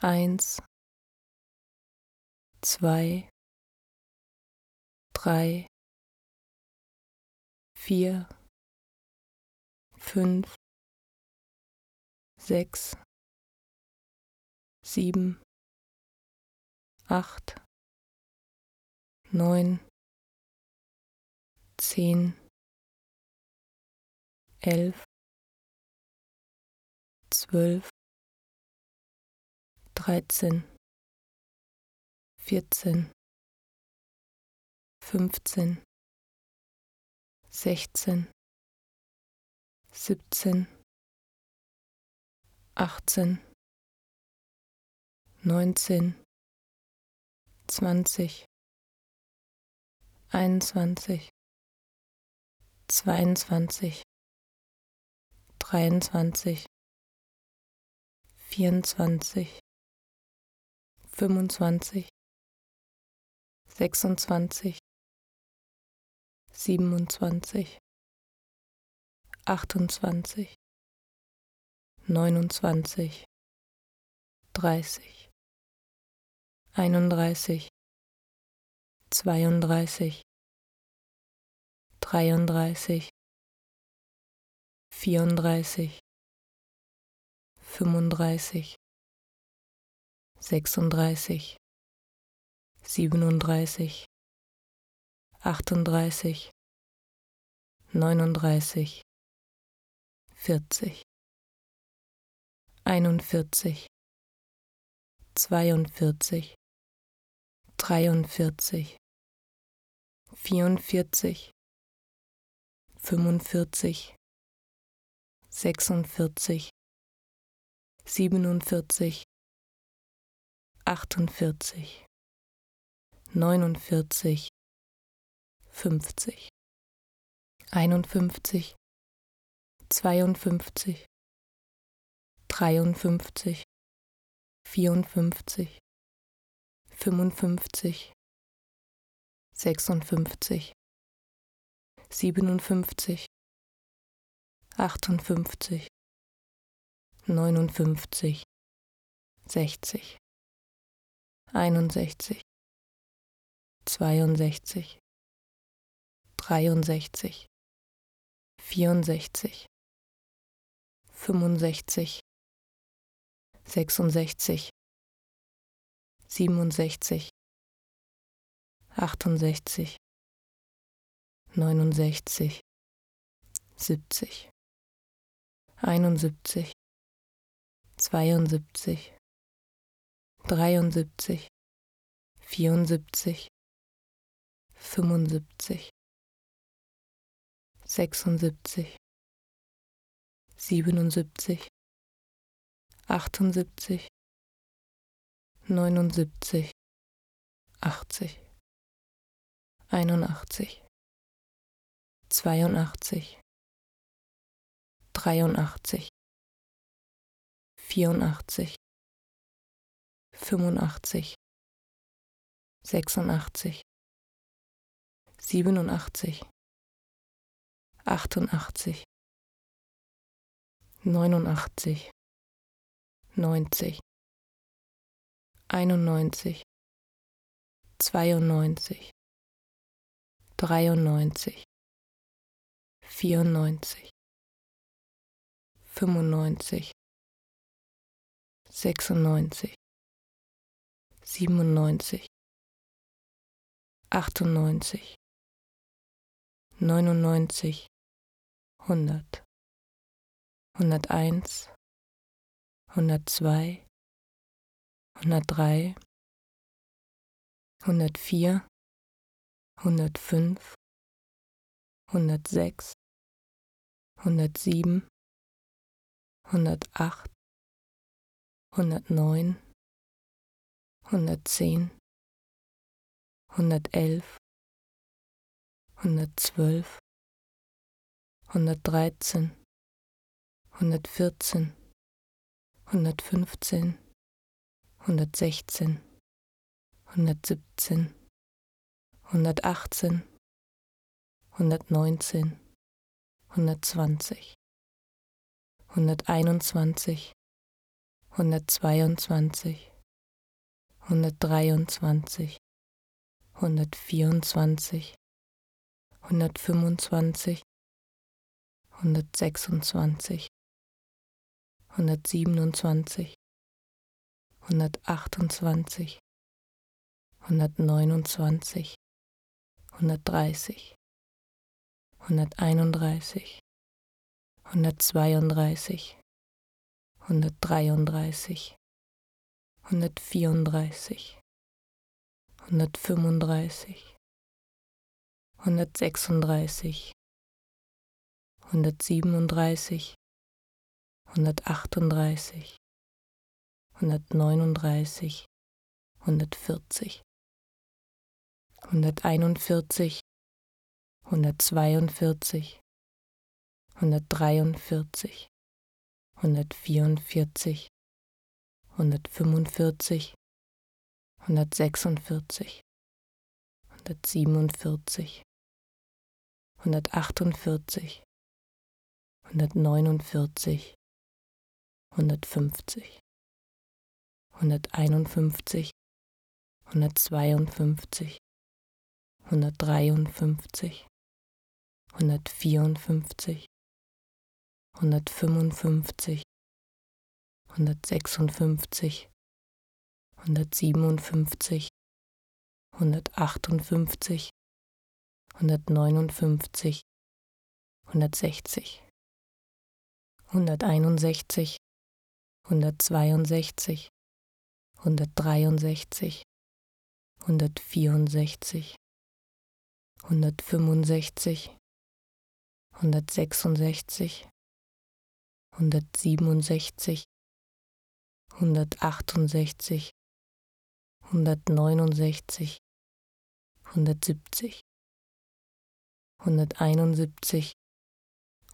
eins, zwei, drei, vier, fünf, sechs, sieben, acht, neun, zehn, elf, zwölf, dreizehn, vierzehn, fünfzehn, sechzehn, siebzehn, achtzehn, neunzehn, zwanzig, einundzwanzig, zweiundzwanzig, dreiundzwanzig, vierundzwanzig, fünfundzwanzig, sechsundzwanzig, siebenundzwanzig, achtundzwanzig, neunundzwanzig, dreißig, einunddreißig, zweiunddreißig, dreiunddreißig, vierunddreißig, fünfunddreißig, sechsunddreißig, siebenunddreißig, achtunddreißig, neununddreißig, vierzig, einundvierzig, zweiundvierzig, dreiundvierzig, vierundvierzig, fünfundvierzig, sechsundvierzig, siebenundvierzig, achtundvierzig, neunundvierzig, fünfzig, einundfünfzig, zweiundfünfzig, dreiundfünfzig, vierundfünfzig, fünfundfünfzig, sechsundfünfzig, siebenundfünfzig, achtundfünfzig, neunundfünfzig, sechzig, einundsechzig, zweiundsechzig, dreiundsechzig, vierundsechzig, fünfundsechzig, sechsundsechzig, siebenundsechzig, achtundsechzig, neunundsechzig, siebzig, einundsiebzig, zweiundsiebzig, dreiundsiebzig, vierundsiebzig, fünfundsiebzig, sechsundsiebzig, siebenundsiebzig, achtundsiebzig, neunundsiebzig, achtzig, einundachtzig, zweiundachtzig, dreiundachtzig, vierundachtzig, fünfundachtzig, sechsundachtzig, siebenundachtzig, achtundachtzig, neunundachtzig, neunzig, einundneunzig, zweiundneunzig, dreiundneunzig, vierundneunzig, fünfundneunzig, sechsundneunzig, siebenundneunzig, achtundneunzig, neunundneunzig, hundert, hunderteins, hundertzwei, hundertdrei, hundertvier, hundertfünf, hundertsechs, hundertsieben, hundertacht, hundertneun, hundertzehn, hundertelf, hundertzwölf, hundertdreizehn, hundertvierzehn, hundertfünfzehn, hundertsechzehn, hundertsiebzehn, hundertachtzehn, hundertneunzehn, hundertzwanzig, hunderteinundzwanzig, hundertzweiundzwanzig, hundertdreiundzwanzig, hundertvierundzwanzig, hundertfünfundzwanzig, hundertsechsundzwanzig, hundertsiebenundzwanzig, hundertachtundzwanzig, hundertneunundzwanzig, hundertdreißig, hunderteinunddreißig, hundertzweiunddreißig, hundertdreiunddreißig, hundertvierunddreißig, hundertfünfunddreißig, hundertsechsunddreißig, hundertsiebenunddreißig, hundertachtunddreißig, hundertneununddreißig, hundertvierzig, hunderteinundvierzig, hundertzweiundvierzig, hundertdreiundvierzig, hundertvierundvierzig, hundertfünfundvierzig, hundertsechsundvierzig, hundertsiebenundvierzig, hundertachtundvierzig, hundertneunundvierzig, hundertfünfzig, hunderteinundfünfzig, hundertzweiundfünfzig, hundertdreiundfünfzig, hundertvierundfünfzig, hundertfünfundfünfzig, hundertsechsundfünfzig, hundertsiebenundfünfzig, hundertachtundfünfzig, hundertneunundfünfzig, hundertsechzig, hunderteinundsechzig, hundertzweiundsechzig, hundertdreiundsechzig, hundertvierundsechzig, hundertfünfundsechzig, hundertsechsundsechzig, hundertsiebenundsechzig, hundertachtundsechzig, hundertneunundsechzig, hundertsiebzig, hunderteinundsiebzig,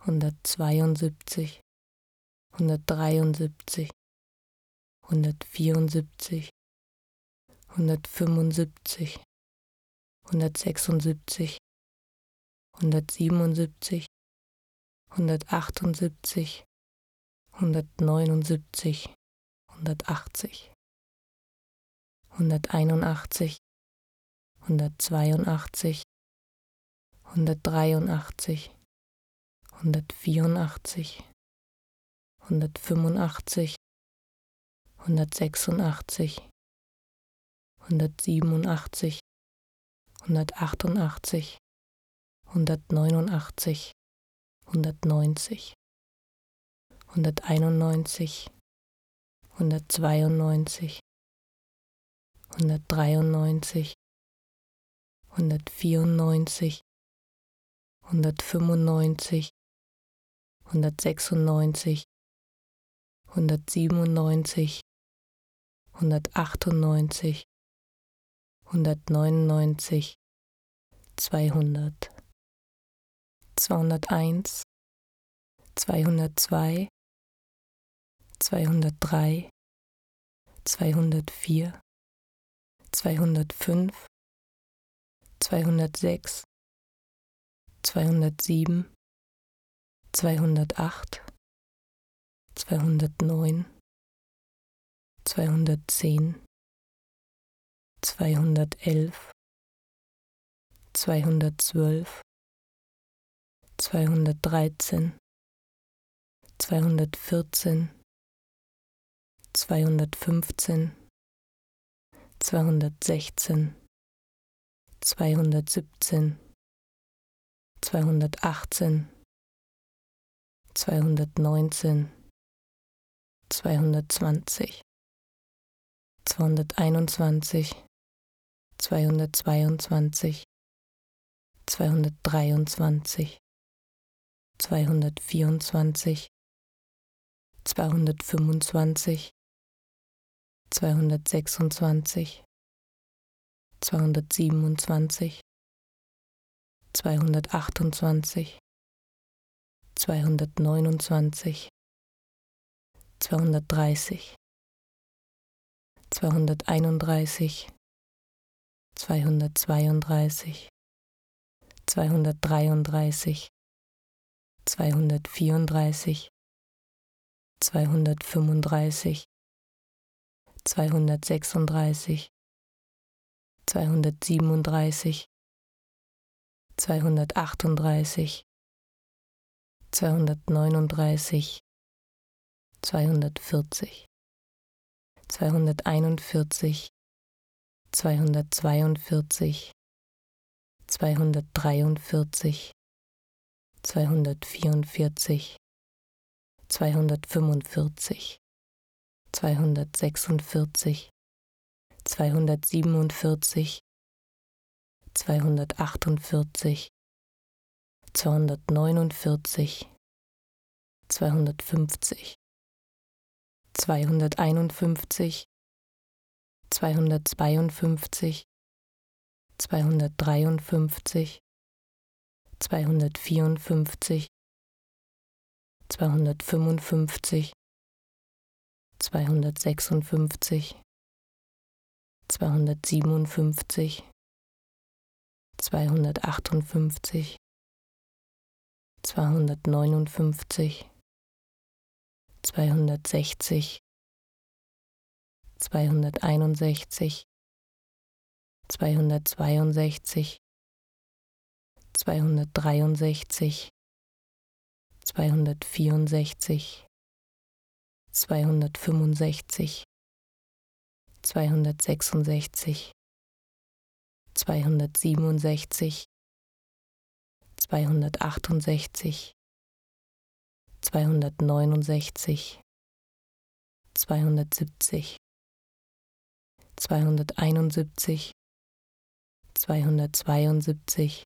hundertzweiundsiebzig, hundertdreiundsiebzig, hundertvierundsiebzig, hundertfünfundsiebzig, hundertsechsundsiebzig, hundertsiebenundsiebzig, hundertachtundsiebzig, hundertneunundsiebzig, hundertachtzig, hunderteinundachtzig, hundertzweiundachtzig, hundertdreiundachtzig, hundertvierundachtzig, hundertfünfundachtzig, hundertsechsundachtzig, hundertsiebenundachtzig, hundertachtundachtzig, hundertneunundachtzig, hundertneunzig, hunderteinundneunzig, hundertzweiundneunzig, hundertdreiundneunzig, hundertvierundneunzig, hundertfünfundneunzig, hundertsechsundneunzig, hundertsiebenundneunzig, hundertachtundneunzig, hundertneunundneunzig, zweihundert, zweihunderteins, zweihundertzwei, zweihundertdrei, zweihundertvier, zweihundertfünf, zweihundertsechs, zweihundertsieben, zweihundertacht, zweihundertneun, zweihundertzehn, zweihundertelf, zweihundertzwölf, zweihundertdreizehn, zweihundertvierzehn, zweihundertfünfzehn, zweihundertsechzehn, zweihundertsiebzehn, zweihundertachtzehn, zweihundertneunzehn, zweihundertzwanzig, zweihunderteinundzwanzig, zweihundertzweiundzwanzig, zweihundertdreiundzwanzig, zweihundertvierundzwanzig, zweihundertfünfundzwanzig, zweihundertsechsundzwanzig, zweihundertsiebenundzwanzig, zweihundertachtundzwanzig, zweihundertneunundzwanzig, zweihundertdreißig, zweihunderteinunddreißig, zweihundertzweiunddreißig, zweihundertdreiunddreißig, zweihundertvierunddreißig, zweihundertfünfunddreißig, zweihundertsechsunddreißig, zweihundertsiebenunddreißig, zweihundertachtunddreißig, zweihundertneununddreißig, zweihundertvierzig, zweihunderteinundvierzig, zweihundertzweiundvierzig, zweihundertdreiundvierzig, zweihundertvierundvierzig, zweihundertfünfundvierzig, zweihundertsechsundvierzig, zweihundertsiebenundvierzig, zweihundertachtundvierzig, zweihundertneunundvierzig, zweihundertfünfzig, zweihunderteinundfünfzig, zweihundertzweiundfünfzig, zweihundertdreiundfünfzig, zweihundertvierundfünfzig, zweihundertfünfundfünfzig, zweihundertsechsundfünfzig, zweihundertsiebenundfünfzig, zweihundertachtundfünfzig, zweihundertneunundfünfzig, zweihundertsechzig, zweihunderteinundsechzig, zweihundertzweiundsechzig, zweihundertdreiundsechzig, zweihundertvierundsechzig, zweihundertfünfundsechzig, zweihundertsechsundsechzig, zweihundertsiebenundsechzig, zweihundertachtundsechzig, zweihundertneunundsechzig, zweihundertsiebzig, zweihunderteinundsiebzig, zweihundertzweiundsiebzig,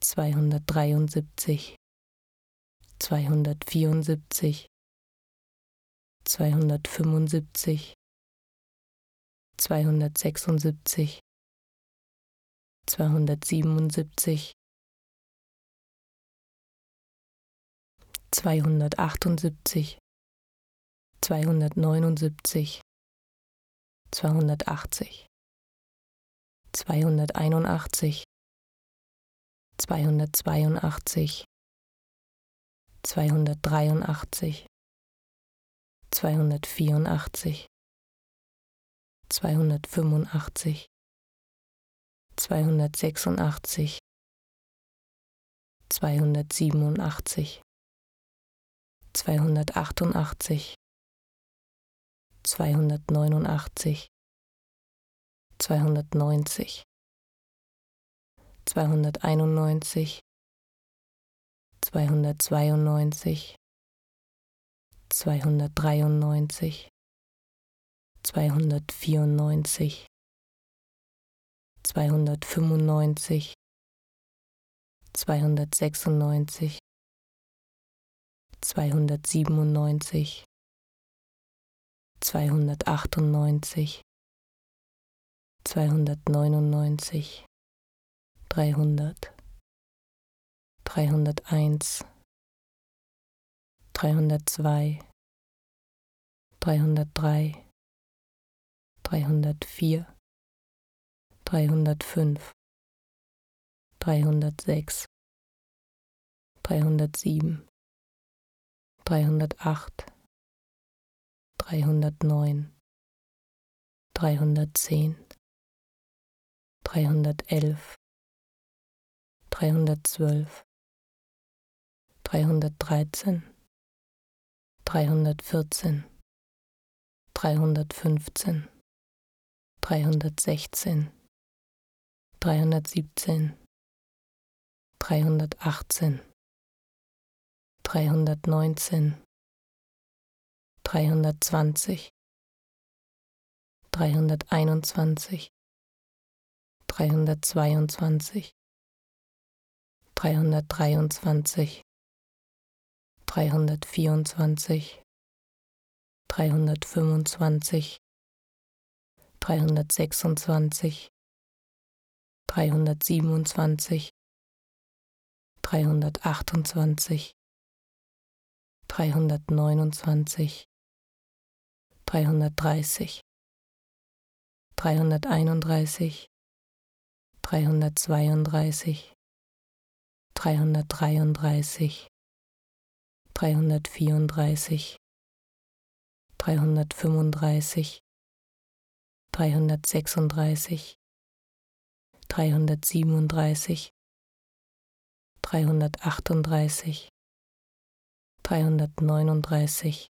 zweihundertdreiundsiebzig, zweihundertvierundsiebzig, zweihundertfünfundsiebzig, zweihundertsechsundsiebzig, zweihundertsiebenundsiebzig, zweihundertachtundsiebzig, zweihundertneunundsiebzig, zweihundertachtzig, zweihunderteinundachtzig, zweihundertzweiundachtzig, zweihundertdreiundachtzig, zweihundertvierundachtzig, zweihundertfünfundachtzig, zweihundertsechsundachtzig, zweihundertsiebenundachtzig, zweihundertachtundachtzig, zweihundertneunundachtzig, zweihundertneunzig, zweihunderteinundneunzig, zweihundertzweiundneunzig, zweihundertdreiundneunzig, zweihundertvierundneunzig, zweihundertfünfundneunzig, zweihundertsechsundneunzig, zweihundertsiebenundneunzig, zweihundertachtundneunzig, zweihundertneunundneunzig, dreihundert, dreihunderteins, dreihundertzwei, dreihundertdrei, dreihundertvier, dreihundertfünf, dreihundertsechs, dreihundertsieben, dreihundertacht, dreihundertneun, dreihundertzehn, dreihundertelf, dreihundertzwölf, dreihundertdreizehn, dreihundertvierzehn, dreihundertfünfzehn, dreihundertsechzehn, dreihundertsiebzehn, dreihundertachtzehn, dreihundertneunzehn, dreihundertzwanzig, dreihunderteinundzwanzig, dreihundertzweiundzwanzig, dreihundertdreiundzwanzig, dreihundertvierundzwanzig, dreihundertfünfundzwanzig, dreihundertsechsundzwanzig, dreihundertsiebenundzwanzig, dreihundertachtundzwanzig, dreihundertneunundzwanzig, dreihundertdreißig, dreihunderteinunddreißig, dreihundertzweiunddreißig, dreihundertdreiunddreißig, dreihundertvierunddreißig, dreihundertfünfunddreißig, dreihundertsechsunddreißig, dreihundertsiebenunddreißig, dreihundertachtunddreißig, dreihundertneununddreißig,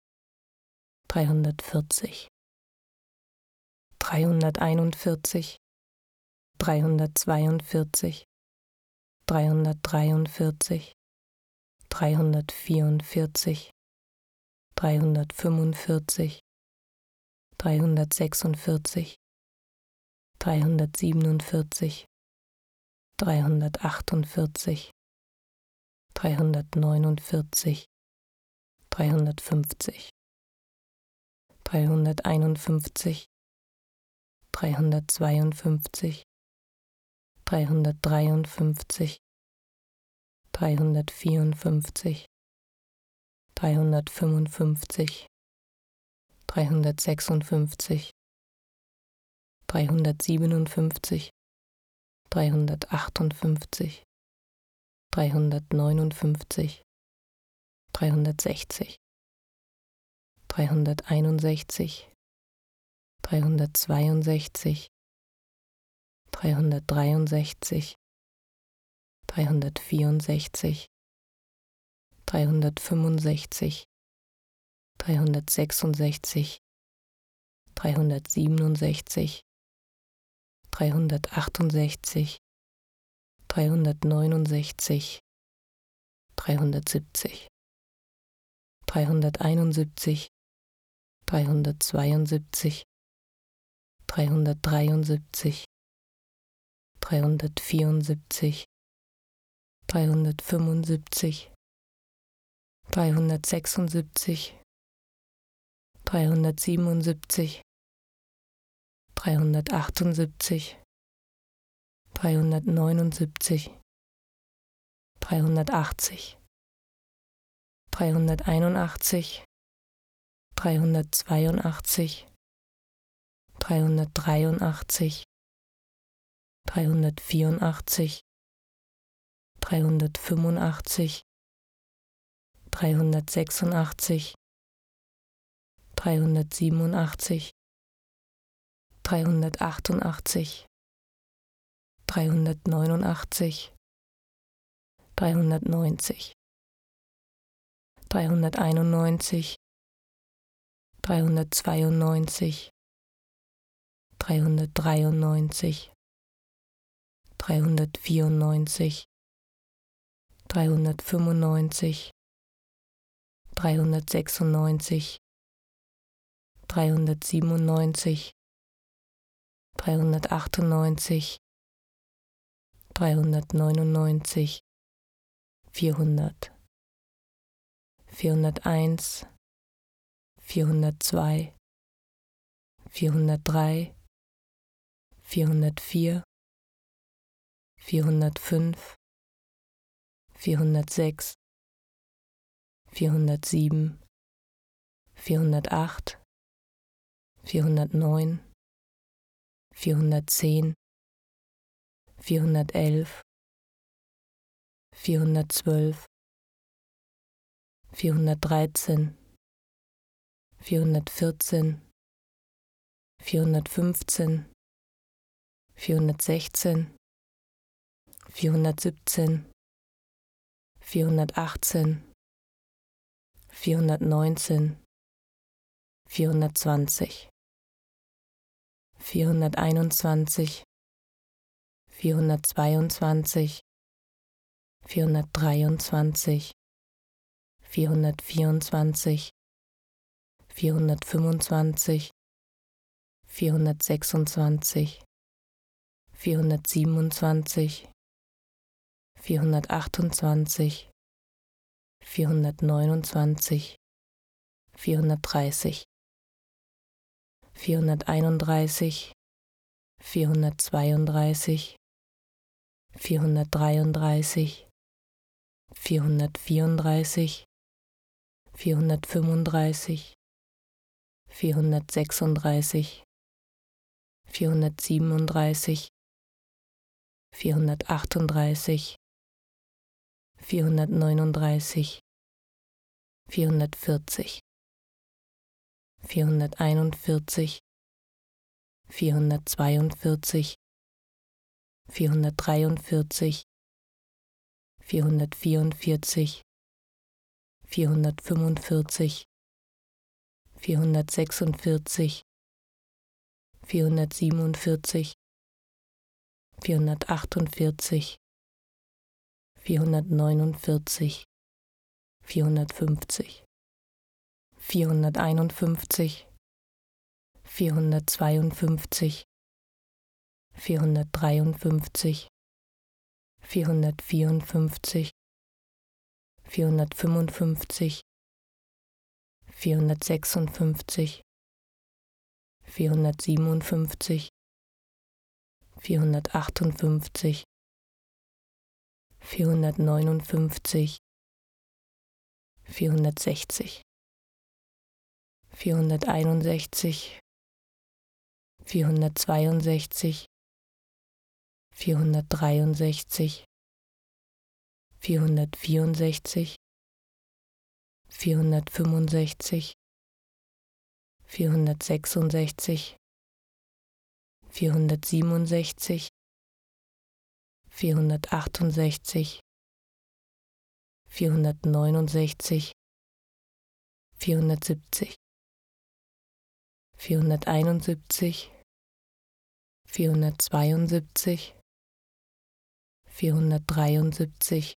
dreihundertvierzig, dreihunderteinundvierzig, dreihundertzweiundvierzig, dreihundertdreiundvierzig, dreihundertvierundvierzig, dreihundertfünfundvierzig, dreihundertsechsundvierzig, dreihundertsiebenundvierzig, dreihundertachtundvierzig, dreihundertneunundvierzig, dreihundertfünfzig, dreihunderteinundfünfzig, dreihundertzweiundfünfzig, dreihundertdreiundfünfzig, dreihundertvierundfünfzig, dreihundertfünfundfünfzig, dreihundertsechsundfünfzig, dreihundertsiebenundfünfzig, dreihundertachtundfünfzig, dreihundertneunundfünfzig, dreihundertsechzig, dreihunderteinundsechzig, dreihundertzweiundsechzig, dreihundertdreiundsechzig, dreihundertvierundsechzig, dreihundertfünfundsechzig, dreihundertsechsundsechzig, dreihundertsiebenundsechzig, dreihundertachtundsechzig, dreihundertneunundsechzig, dreihundertsiebzig, dreihunderteinundsiebzig, dreihundertzweiundsiebzig, dreihundertdreiundsiebzig, dreihundertvierundsiebzig, dreihundertfünfundsiebzig, dreihundertsechsundsiebzig, dreihundertsiebenundsiebzig, dreihundertachtundsiebzig, dreihundertneunundsiebzig, dreihundertachtzig, dreihunderteinundachtzig, dreihundertzweiundachtzig, dreihundertdreiundachtzig, dreihundertvierundachtzig, dreihundertfünfundachtzig, dreihundertsechsundachtzig, dreihundertsiebenundachtzig, dreihundertachtundachtzig, dreihundertneunundachtzig, dreihundertneunzig, dreihunderteinundneunzig, dreihundertzweiundneunzig, dreihundertdreiundneunzig, dreihundertvierundneunzig, dreihundertfünfundneunzig, dreihundertsechsundneunzig, dreihundertsiebenundneunzig, dreihundertachtundneunzig, dreihundertneunundneunzig, vierhundert, vierhunderteins, vierhundertzwei, vierhundertdrei, vierhundertvier, vierhundertfünf, vierhundertsechs, vierhundertsieben, vierhundertacht, vierhundertneun, vierhundertzehn, vierhundertelf, vierhundertzwölf, vierhundertdreizehn, vierhundertvierzehn, vierhundertfünfzehn, vierhundertsechzehn, vierhundertsiebzehn, vierhundertachtzehn, vierhundertneunzehn, vierhundertzwanzig, vierhunderteinundzwanzig, vierhundertzweiundzwanzig, vierhundertdreiundzwanzig, vierhundertvierundzwanzig, vierhundertfünfundzwanzig, vierhundertsechsundzwanzig, vierhundertsiebenundzwanzig, vierhundertachtundzwanzig, vierhundertneunundzwanzig, vierhundertdreißig, vierhunderteinunddreißig, vierhundertzweiunddreißig, vierhundertdreiunddreißig, vierhundertvierunddreißig, vierhundertfünfunddreißig, vierhundertsechsunddreißig, vierhundertsiebenunddreißig, vierhundertachtunddreißig, vierhundertneununddreißig, vierhundertvierzig, vierhunderteinundvierzig, vierhundertzweiundvierzig, vierhundertdreiundvierzig, vierhundertvierundvierzig, vierhundertfünfundvierzig, vierhundertsechsundvierzig, vierhundertsiebenundvierzig, vierhundertachtundvierzig, vierhundertneunundvierzig, vierhundertfünfzig, vierhunderteinundfünfzig, vierhundertzweiundfünfzig, vierhundertdreiundfünfzig, vierhundertvierundfünfzig, vierhundertfünfundfünfzig, vierhundertsechsundfünfzig, vierhundertsiebenundfünfzig, vierhundertachtundfünfzig, vierhundertneunundfünfzig, vierhundertsechzig, vierhunderteinundsechzig, vierhundertzweiundsechzig, vierhundertdreiundsechzig, vierhundertvierundsechzig, vierhundertfünfundsechzig, vierhundertsechsundsechzig, vierhundertsiebenundsechzig, vierhundertachtundsechzig, vierhundertneunundsechzig, vierhundertsiebzig, vierhunderteinundsiebzig, vierhundertzweiundsiebzig, vierhundertdreiundsiebzig,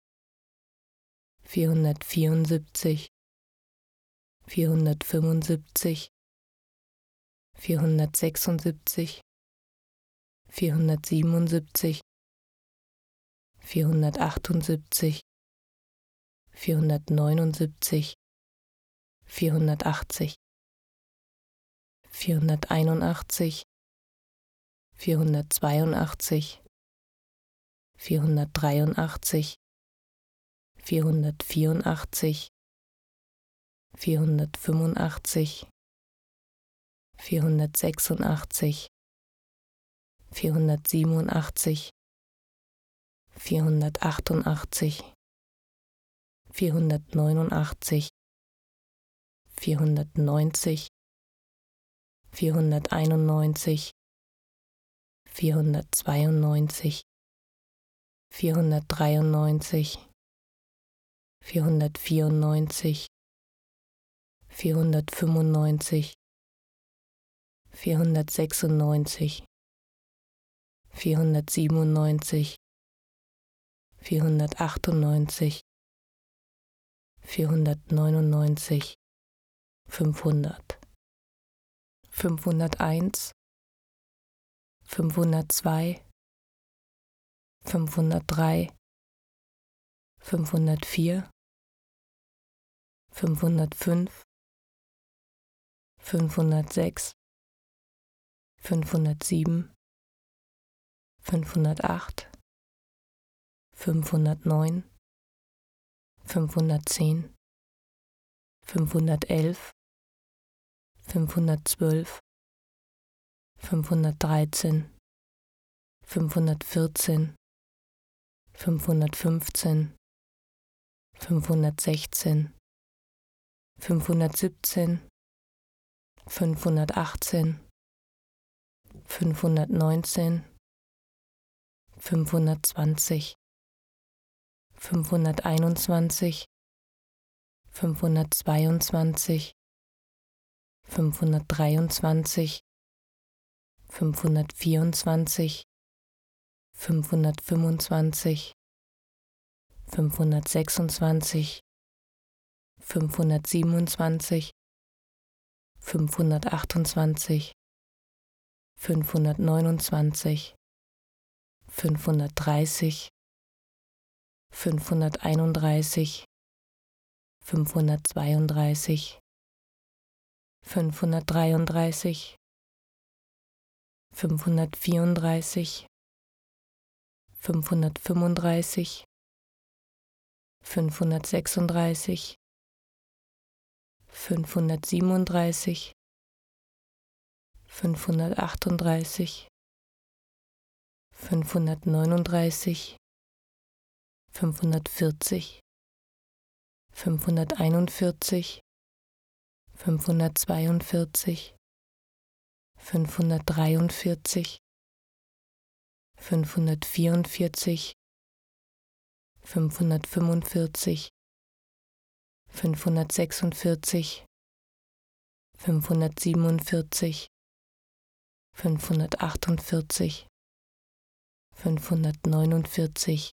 vierhundertvierundsiebzig, vierhundertfünfundsiebzig, vierhundertsechsundsiebzig, vierhundertsiebenundsiebzig, vierhundertachtundsiebzig, vierhundertneunundsiebzig, vierhundertachtzig, vierhunderteinundachtzig, vierhundertzweiundachtzig, vierhundertdreiundachtzig, vierhundertvierundachtzig, vierhundertfünfundachtzig, vierhundertsechsundachtzig, vierhundertsiebenundachtzig, vierhundertachtundachtzig, vierhundertneunundachtzig, vierhundertneunzig, vierhunderteinundneunzig, vierhundertzweiundneunzig, vierhundertdreiundneunzig, vierhundertvierundneunzig, vierhundertfünfundneunzig, vierhundertsechsundneunzig, vierhundertsiebenundneunzig, vierhundertachtundneunzig, vierhundertneunundneunzig, fünfhundert, fünfhunderteins, fünfhundertzwei, fünfhundertdrei, fünfhundertvier, fünfhundertfünf, fünfhundertsechs, fünfhundertsieben, fünfhundertacht, fünfhundertneun, fünfhundertzehn, fünfhundertelf, fünfhundertzwölf, fünfhundertdreizehn, fünfhundertvierzehn, fünfhundertfünfzehn, fünfhundertsechzehn, fünfhundertsiebzehn, fünfhundertachtzehn, fünfhundertneunzehn, fünfhundertzwanzig, fünfhunderteinundzwanzig, fünfhundertzweiundzwanzig, fünfhundertdreiundzwanzig, fünfhundertvierundzwanzig, fünfhundertfünfundzwanzig, fünfhundertsechsundzwanzig, fünfhundertsiebenundzwanzig, fünfhundertachtundzwanzig, fünfhundertneunundzwanzig, fünfhundertdreißig, fünfhunderteinunddreißig, fünfhundertzweiunddreißig, fünfhundertdreiunddreißig, fünfhundertvierunddreißig, fünfhundertfünfunddreißig, fünfhundertsechsunddreißig, fünfhundertsiebenunddreißig, fünfhundertachtunddreißig, fünfhundertneununddreißig, fünfhundertvierzig, fünfhunderteinundvierzig, fünfhundertzweiundvierzig, fünfhundertdreiundvierzig, fünfhundertvierundvierzig, fünfhundertfünfundvierzig, fünfhundertsechsundvierzig, fünfhundertsiebenundvierzig, fünfhundertachtundvierzig, fünfhundertneunundvierzig,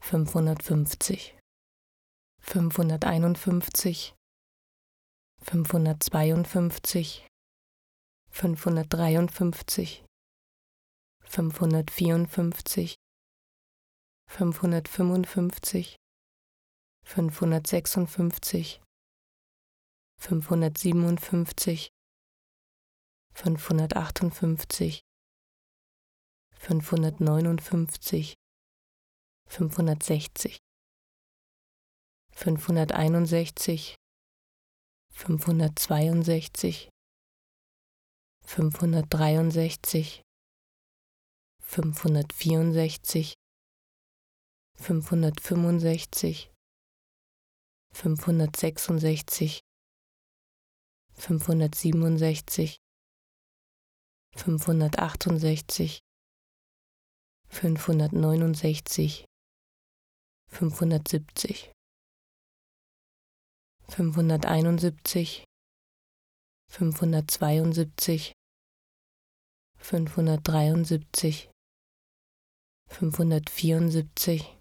fünfhundertfünfzig, fünfhunderteinundfünfzig, fünfhundertzweiundfünfzig, fünfhundertdreiundfünfzig, fünfhundertvierundfünfzig, fünfhundertfünfundfünfzig, fünfhundertsechsundfünfzig, fünfhundertsiebenundfünfzig, fünfhundertachtundfünfzig, fünfhundertneunundfünfzig, fünfhundertsechzig, fünfhunderteinundsechzig, fünfhundertzweiundsechzig, fünfhundertdreiundsechzig, fünfhundertvierundsechzig, fünfhundertfünfundsechzig, fünfhundertsechsundsechzig, fünfhundertsiebenundsechzig, fünfhundertachtundsechzig, fünfhundertneunundsechzig, fünfhundertsiebzig, fünfhunderteinundsiebzig, fünfhundertzweiundsiebzig, fünfhundertdreiundsiebzig, fünfhundertvierundsiebzig,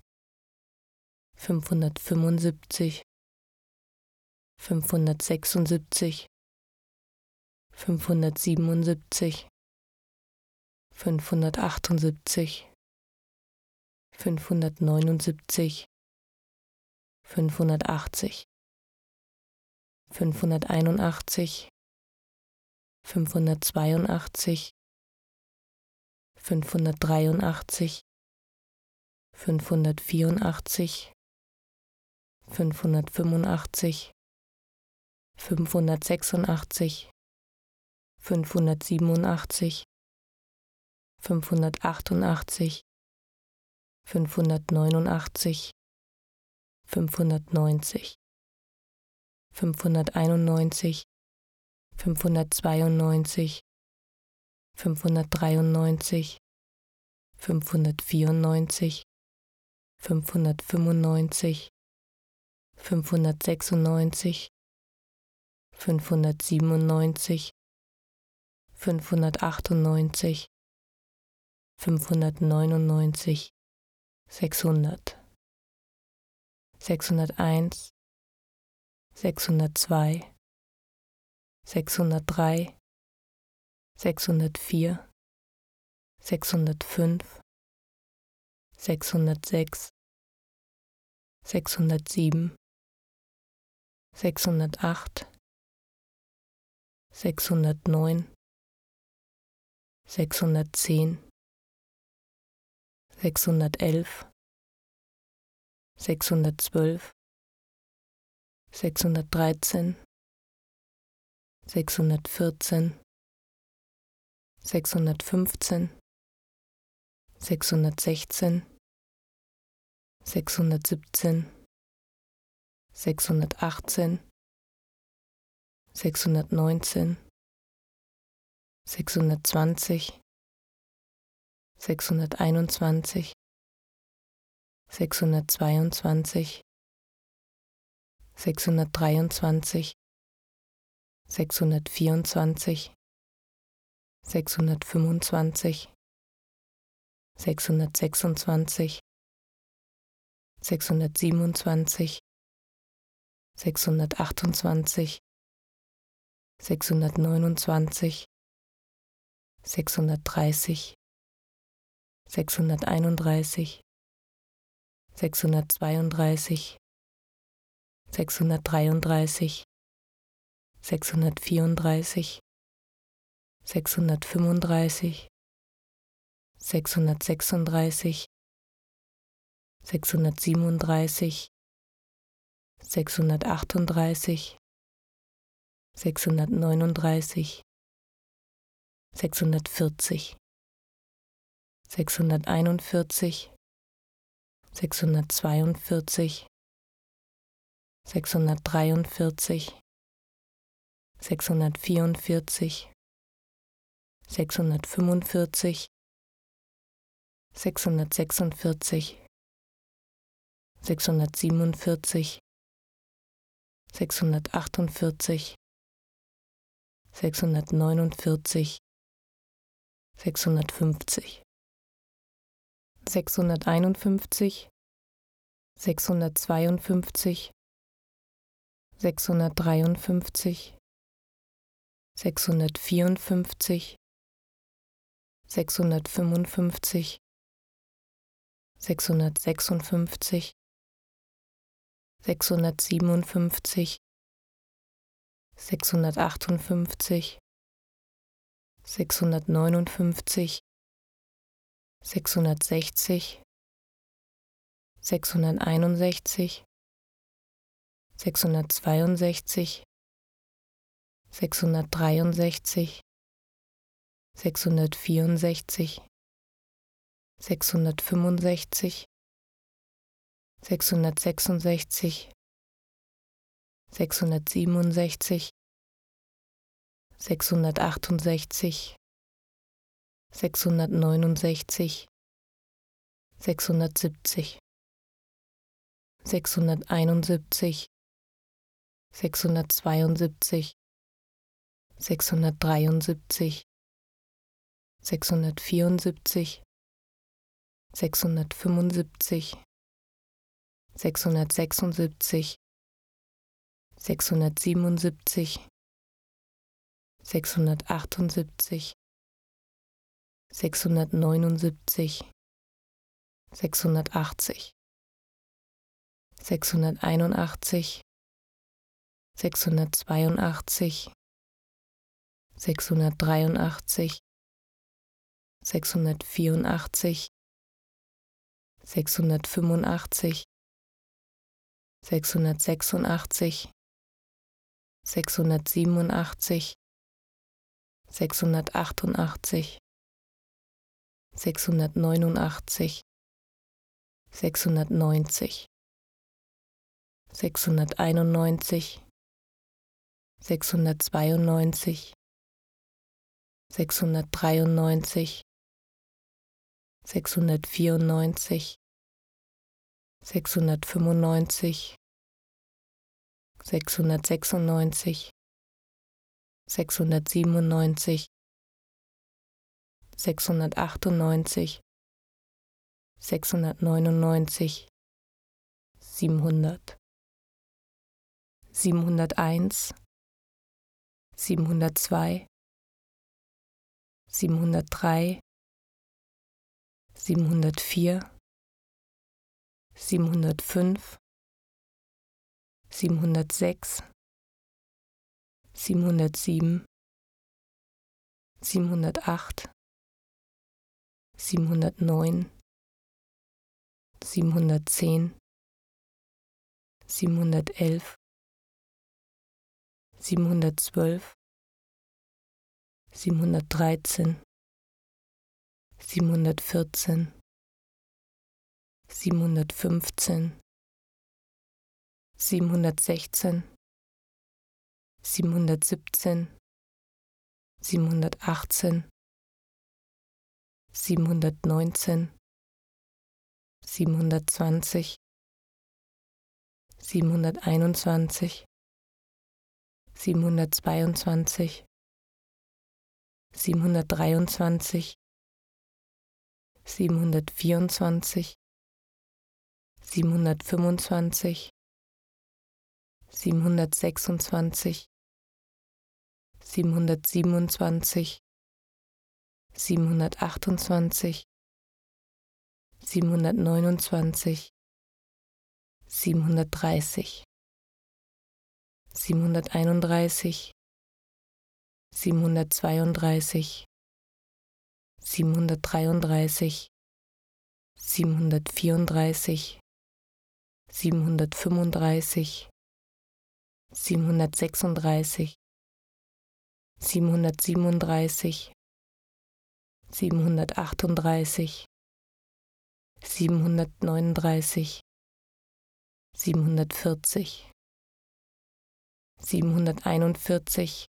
fünfhundertfünfundsiebzig, fünfhundertsechsundsiebzig, fünfhundertsiebenundsiebzig, fünfhundertachtundsiebzig, fünfhundertneunundsiebzig, fünfhundertachtzig, fünfhunderteinundachtzig, fünfhundertzweiundachtzig, fünfhundertdreiundachtzig, fünfhundertvierundachtzig, fünfhundertfünfundachtzig, fünfhundertsechsundachtzig, fünfhundertsiebenundachtzig, fünfhundertachtundachtzig, fünfhundertneunundachtzig, fünfhundertneunzig, fünfhunderteinundneunzig, fünfhundertzweiundneunzig, fünfhundertdreiundneunzig, fünfhundertvierundneunzig, fünfhundertfünfundneunzig, fünfhundertsechsundneunzig, fünfhundertsiebenundneunzig, fünfhundertachtundneunzig, fünfhundertneunundneunzig, sechshundert, sechshunderteins, sechshundertzwei, sechshundertdrei, sechshundertvier, sechshundertfünf, sechshundertsechs, sechshundertsieben, sechshundertacht, sechshundertneun, sechshundertzehn, sechshundertelf, sechshundertzwölf, sechshundertdreizehn, sechshundertvierzehn, sechshundertfünfzehn, sechshundertsechzehn, sechshundertsiebzehn, sechshundertachtzehn, sechshundertneunzehn, sechshundertzwanzig, sechshunderteinundzwanzig, sechshundertzweiundzwanzig, sechshundertdreiundzwanzig, sechshundertvierundzwanzig, sechshundertfünfundzwanzig, sechshundertsechsundzwanzig, sechshundertsiebenundzwanzig, sechshundertachtundzwanzig, sechshundertneunundzwanzig, sechshundertdreißig, sechshunderteinunddreißig, sechshundertzweiunddreißig, sechshundertdreiunddreißig, sechshundertvierunddreißig, sechshundertfünfunddreißig, sechshundertsechsunddreißig, sechshundertsiebenunddreißig, sechshundertachtunddreißig, sechshundertneununddreißig, sechshundertvierzig, sechshunderteinundvierzig, sechshundertzweiundvierzig, sechshundertdreiundvierzig, sechshundertvierundvierzig, sechshundertfünfundvierzig, sechshundertsechsundvierzig, sechshundertsiebenundvierzig, sechshundertachtundvierzig, sechshundertneunundvierzig, sechshundertfünfzig, sechshunderteinundfünfzig, sechshundertzweiundfünfzig, sechshundertdreiundfünfzig, sechshundertvierundfünfzig, sechshundertfünfundfünfzig, sechshundertsechsundfünfzig, sechshundertsiebenundfünfzig, sechshundertachtundfünfzig, sechshundertneunundfünfzig, sechshundertsechzig, sechshunderteinundsechzig, sechshundertzweiundsechzig, sechshundertdreiundsechzig, sechshundertvierundsechzig, sechshundertfünfundsechzig, sechshundertsechsundsechzig, sechshundertsiebenundsechzig, sechshundertachtundsechzig, sechshundertneunundsechzig, sechshundertsiebzig, sechshunderteinundsiebzig, sechshundertzweiundsiebzig, sechshundertdreiundsiebzig, sechshundertvierundsiebzig, sechshundertfünfundsiebzig, sechshundertsechsundsiebzig, sechshundertsiebenundsiebzig, sechshundertachtundsiebzig, sechshundertneunundsiebzig, sechshundertachtzig, sechshunderteinundachtzig, sechshundertzweiundachtzig, sechshundertdreiundachtzig, sechshundertvierundachtzig, sechshundertfünfundachtzig, sechshundertsechsundachtzig, sechshundertsiebenundachtzig, sechshundertachtundachtzig, sechshundertneunundachtzig, sechshundertneunzig, sechshunderteinundneunzig, sechshundertzweiundneunzig, sechshundertdreiundneunzig, sechshundertvierundneunzig, sechshundertfünfundneunzig, sechshundertsechsundneunzig, sechshundertsiebenundneunzig, sechshundertachtundneunzig, sechshundertneunundneunzig, siebenhundert, siebenhunderteins, siebenhundertzwei, siebenhundertdrei, siebenhundertvier, siebenhundertfünf, siebenhundertsechs, siebenhundertsieben, siebenhundertacht, siebenhundertneun, siebenhundertzehn, siebenhundertelf, siebenhundertzwölf, siebenhundertdreizehn, siebenhundertvierzehn, siebenhundertfünfzehn, siebenhundertsechzehn, siebenhundertsiebzehn, siebenhundertachtzehn, siebenhundertneunzehn, siebenhundertzwanzig, siebenhunderteinundzwanzig, siebenhundertzweiundzwanzig, siebenhundertdreiundzwanzig, siebenhundertvierundzwanzig, siebenhundertfünfundzwanzig, siebenhundertsechsundzwanzig, siebenhundertsiebenundzwanzig, siebenhundertachtundzwanzig, siebenhundertneunundzwanzig, siebenhundertdreißig, siebenhunderteinunddreißig, siebenhundertzweiunddreißig, siebenhundertdreiunddreißig, siebenhundertvierunddreißig, siebenhundertfünfunddreißig, siebenhundertsechsunddreißig, siebenhundertsiebenunddreißig, siebenhundertachtunddreißig, siebenhundertneununddreißig, siebenhundertvierzig, siebenhunderteinundvierzig,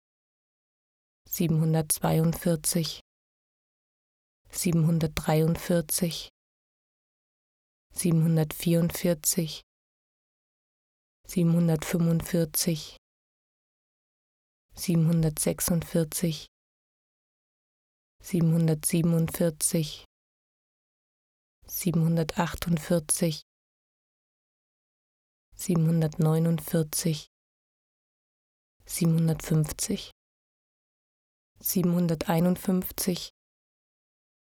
siebenhundertzweiundvierzig, siebenhundertdreiundvierzig, siebenhundertvierundvierzig, siebenhundertfünfundvierzig, siebenhundertsechsundvierzig, siebenhundertsiebenundvierzig, siebenhundertachtundvierzig, siebenhundertneunundvierzig, siebenhundertfünfzig, siebenhunderteinundfünfzig,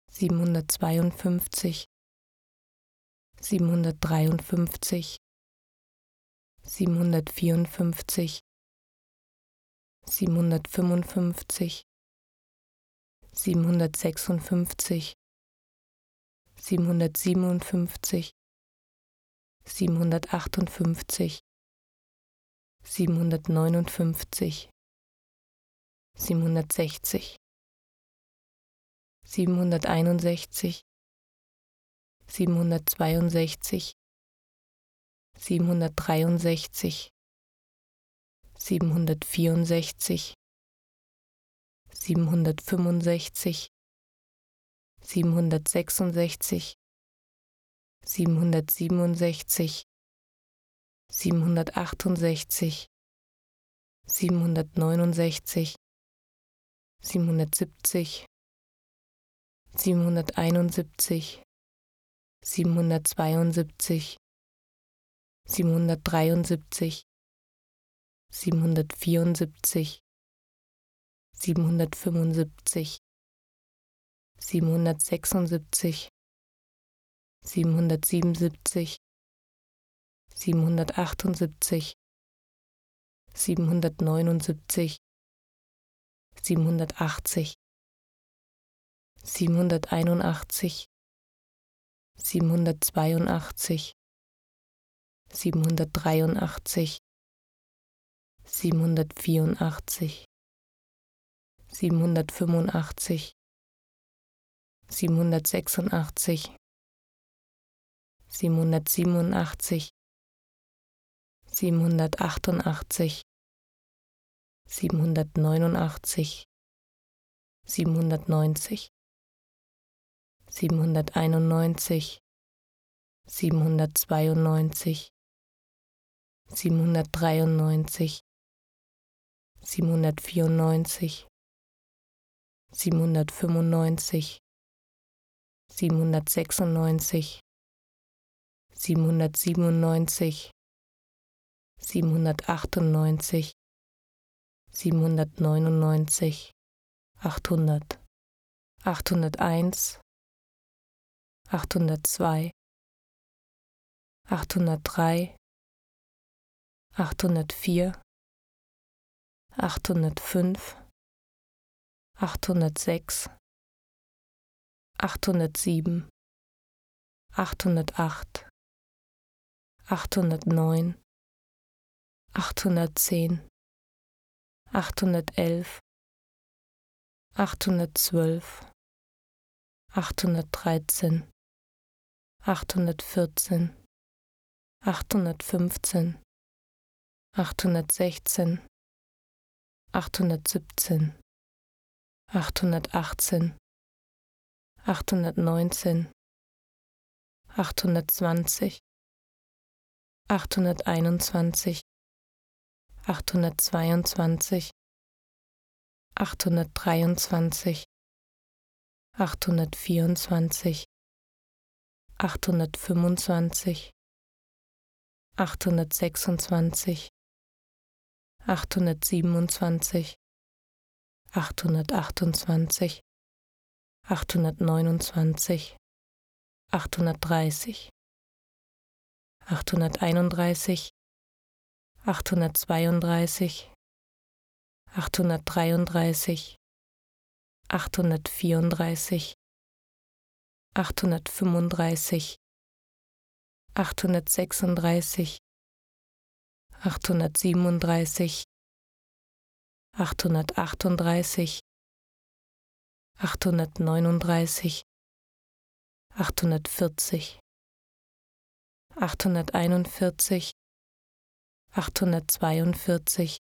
siebenhundertzweiundfünfzig, siebenhundertdreiundfünfzig, siebenhundertvierundfünfzig, siebenhundertfünfundfünfzig, siebenhundertsechsundfünfzig, siebenhundertsiebenundfünfzig, siebenhundertachtundfünfzig, siebenhundertneunundfünfzig, siebenhundertsechzig, siebenhunderteinundsechzig, siebenhundertzweiundsechzig, siebenhundertdreiundsechzig, siebenhundertvierundsechzig, siebenhundertfünfundsechzig, siebenhundertsechsundsechzig, siebenhundertsiebenundsechzig, siebenhundertachtundsechzig, siebenhundertneunundsechzig, siebenhundertsiebzig, siebenhunderteinundsiebzig, siebenhundertzweiundsiebzig, siebenhundertdreiundsiebzig, siebenhundertvierundsiebzig, siebenhundertfünfundsiebzig, siebenhundertsechsundsiebzig, siebenhundertsiebenundsiebzig, siebenhundertachtundsiebzig, siebenhundertneunundsiebzig, siebenhundertachtzig, siebenhunderteinundachtzig, siebenhundertzweiundachtzig, siebenhundertdreiundachtzig, siebenhundertvierundachtzig, siebenhundertfünfundachtzig, siebenhundertsechsundachtzig, siebenhundertsiebenundachtzig, siebenhundertachtundachtzig, siebenhundertneunundachtzig, siebenhundertneunzig, siebenhunderteinundneunzig, siebenhundertzweiundneunzig, siebenhundertdreiundneunzig, siebenhundertvierundneunzig, siebenhundertfünfundneunzig, siebenhundertsechsundneunzig, siebenhundertsiebenundneunzig, siebenhundertachtundneunzig, siebenhundertneunundneunzig, achthundert, achthunderteins, achthundertzwei, achthundertdrei, achthundertvier, achthundertfünf, achthundertsechs, achthundertsieben, achthundertacht, achthundertneun, achthundertzehn, achthundertelf, achthundertzwölf, achthundertdreizehn, achthundertvierzehn, achthundertfünfzehn, achthundertsechzehn, achthundertsiebzehn, achthundertachtzehn, achthundertneunzehn, achthundertzwanzig, achthunderteinundzwanzig, achthundertzweiundzwanzig, achthundertdreiundzwanzig, achthundertvierundzwanzig, achthundertfünfundzwanzig, achthundertsechsundzwanzig, achthundertsiebenundzwanzig, achthundertachtundzwanzig, achthundertneunundzwanzig, achthundertdreißig, achthunderteinunddreißig, achthundertzweiunddreißig, achthundertdreiunddreißig, achthundertvierunddreißig, achthundertfünfunddreißig, achthundertsechsunddreißig, achthundertsiebenunddreißig, achthundertachtunddreißig, achthundertneununddreißig, achthundertvierzig, achthunderteinundvierzig, achthundertzweiundvierzig,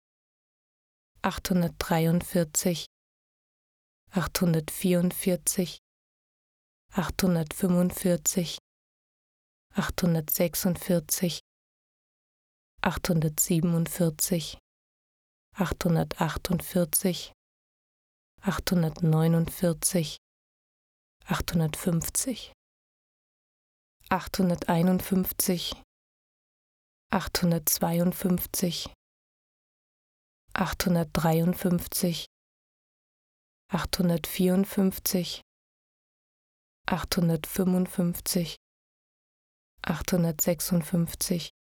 achthundertdreiundvierzig, achthundertvierundvierzig, achthundertfünfundvierzig, achthundertsechsundvierzig, achthundertsiebenundvierzig, achthundertachtundvierzig, achthundertneunundvierzig, achthundertfünfzig, achthunderteinundfünfzig, achthundertzweiundfünfzig, achthundertdreiundfünfzig, achthundertvierundfünfzig, achthundertfünfundfünfzig, achthundertsechsundfünfzig,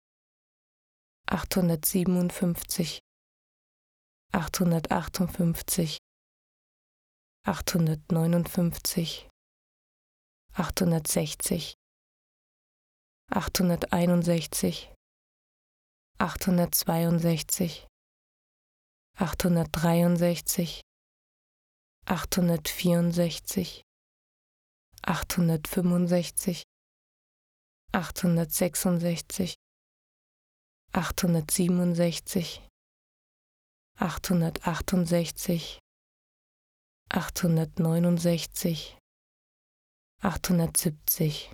achthundertsiebenundfünfzig, achthundertachtundfünfzig, achthundertneunundfünfzig, achthundertsechzig, achthunderteinundsechzig, achthundertzweiundsechzig, achthundertdreiundsechzig, achthundertvierundsechzig, achthundertfünfundsechzig, achthundertsechsundsechzig, achthundertsiebenundsechzig, achthundertachtundsechzig, achthundertneunundsechzig, achthundertsiebzig,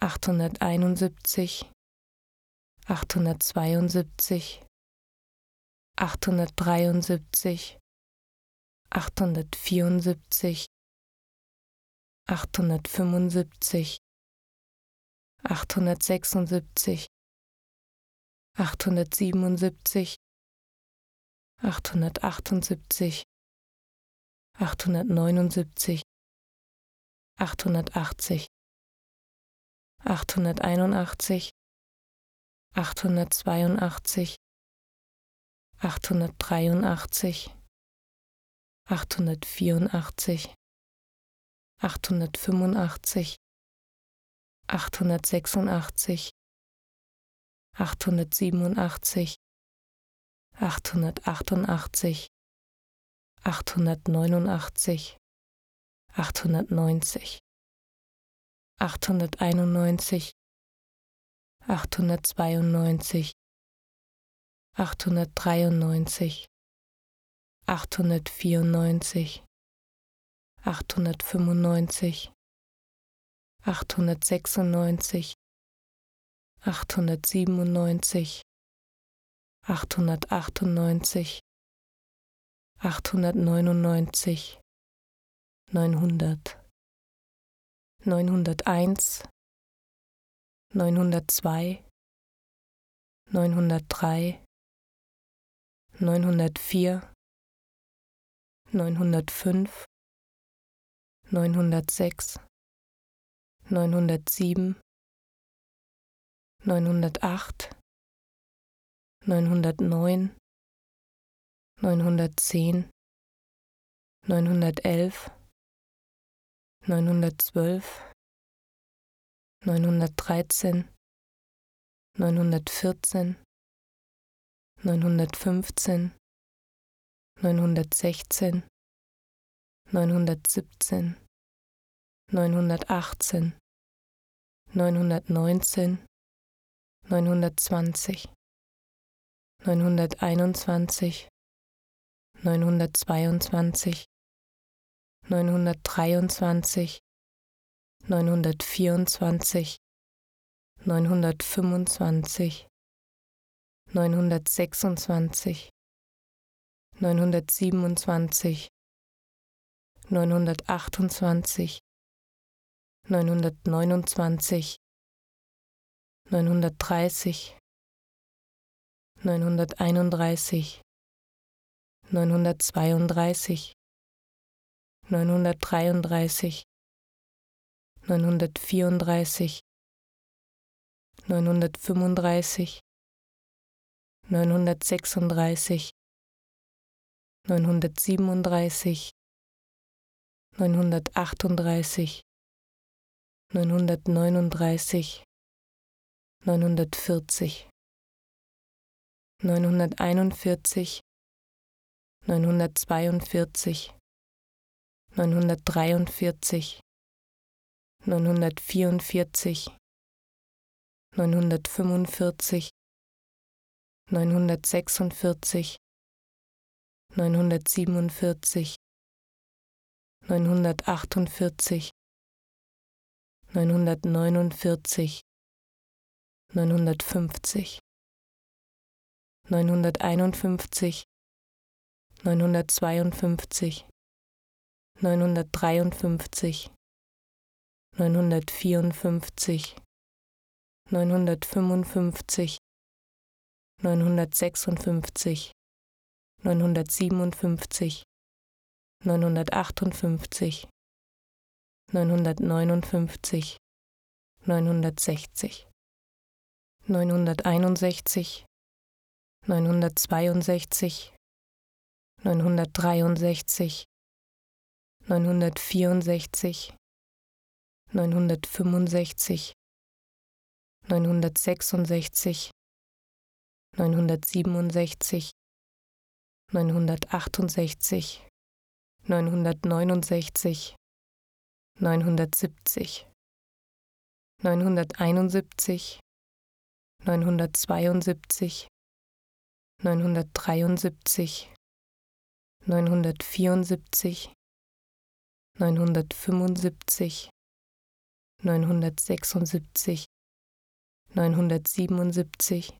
achthunderteinundsiebzig, achthundertzweiundsiebzig, achthundertdreiundsiebzig, achthundertvierundsiebzig, achthundertfünfundsiebzig, achthundertsechsundsiebzig, achthundertsiebenundsiebzig, achthundertachtundsiebzig, achthundertneunundsiebzig, achthundertachtzig, achthunderteinundachtzig, achthundertzweiundachtzig, achthundertdreiundachtzig, achthundertvierundachtzig, achthundertfünfundachtzig, achthundertsechsundachtzig, achthundertsiebenundachtzig, achthundertachtundachtzig, achthundertneunundachtzig, achthundertneunzig, achthunderteinundneunzig, achthundertzweiundneunzig, achthundertdreiundneunzig, achthundertvierundneunzig, achthundertfünfundneunzig, achthundertsechsundneunzig, achthundertsiebenundneunzig, achthundertachtundneunzig, achthundertneunundneunzig, neunhundert, neunhunderteins, neunhundertzwei, neunhundertdrei, neunhundertvier, neunhundertfünf, neunhundertsechs, neunhundertsieben, neunhundertacht, neunhundertneun, neunhundertzehn, neunhundertelf, neunhundertzwölf, neunhundertdreizehn, neunhundertvierzehn, neunhundertfünfzehn, neunhundertsechzehn, neunhundertsiebzehn, neunhundertachtzehn, neunhundertneunzehn, neunhundertzwanzig, neunhunderteinundzwanzig, neunhundertzweiundzwanzig, neunhundertdreiundzwanzig, neunhundertvierundzwanzig, neunhundertfünfundzwanzig, neunhundertsechsundzwanzig, neunhundertsiebenundzwanzig, neunhundertachtundzwanzig, neunhundertneunundzwanzig, neunhundertdreißig, neunhunderteinunddreißig, neunhundertzweiunddreißig, neunhundertdreiunddreißig, neunhundertvierunddreißig, neunhundertfünfunddreißig, neunhundertsechsunddreißig, neunhundertsiebenunddreißig, neunhundertachtunddreißig, neunhundertneununddreißig, neunhundertvierzig, neunhunderteinundvierzig, neunhundertzweiundvierzig, neunhundertdreiundvierzig, neunhundertvierundvierzig, neunhundertfünfundvierzig, neunhundertsechsundvierzig, neunhundertsiebenundvierzig, neunhundertachtundvierzig, neunhundertneunundvierzig, neunhundertfünfzig, neunhunderteinundfünfzig, neunhundertzweiundfünfzig, neunhundertdreiundfünfzig, neunhundertvierundfünfzig, neunhundertfünfundfünfzig, neunhundertsechsundfünfzig, neunhundertsiebenundfünfzig, neunhundertachtundfünfzig, neunhundertneunundfünfzig, neunhundertsechzig, neunhunderteinundsechzig, neunhundertzweiundsechzig, neunhundertdreiundsechzig, neunhundertvierundsechzig, neunhundertfünfundsechzig, neunhundertsechsundsechzig, neunhundertsiebenundsechzig, neunhundertachtundsechzig, neunhundertneunundsechzig, neunhundertsiebzig, neunhunderteinundsiebzig, neunhundertzweiundsiebzig, neunhundertdreiundsiebzig, neunhundertvierundsiebzig, neunhundertfünfundsiebzig, neunhundertsechsundsiebzig, neunhundertsiebenundsiebzig,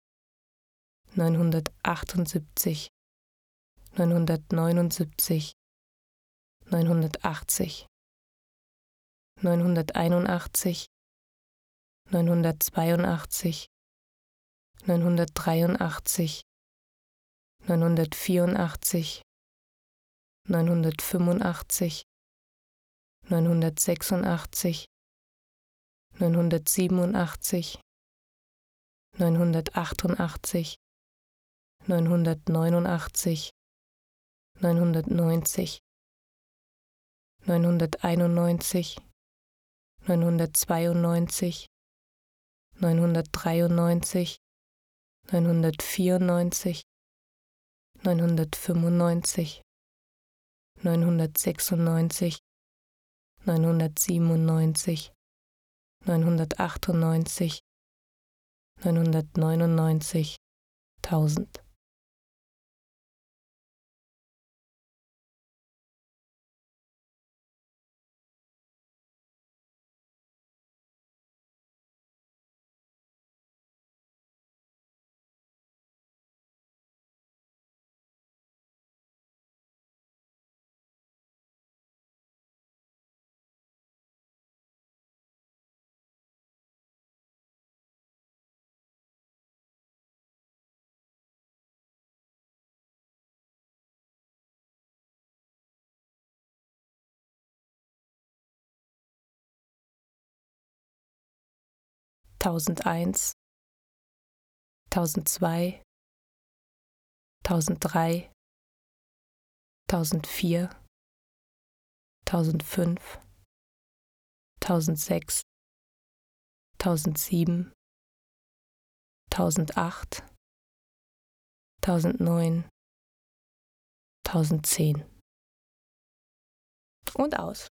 neunhundertachtundsiebzig, neunhundertneunundsiebzig, neunhundertachtzig, neunhunderteinundachtzig, neunhundertzweiundachtzig, neunhundertdreiundachtzig, neunhundertvierundachtzig, neunhundertfünfundachtzig, neunhundertsechsundachtzig, neunhundertsiebenundachtzig, neunhundertachtundachtzig, neunhundertneunundachtzig, neunhundertneunzig, neunhunderteinundneunzig, neunhundertzweiundneunzig, neunhundertdreiundneunzig, neunhundertvierundneunzig, neunhundertfünfundneunzig, neunhundertsechsundneunzig, neunhundertsiebenundneunzig, neunhundertachtundneunzig, neunhundertneunundneunzig, tausend. Tausendeins, tausendzwei, tausenddrei, tausendvier, tausendfünf, tausendsechs, tausendsieben, tausendacht, tausendneun, tausendzehn. Und aus.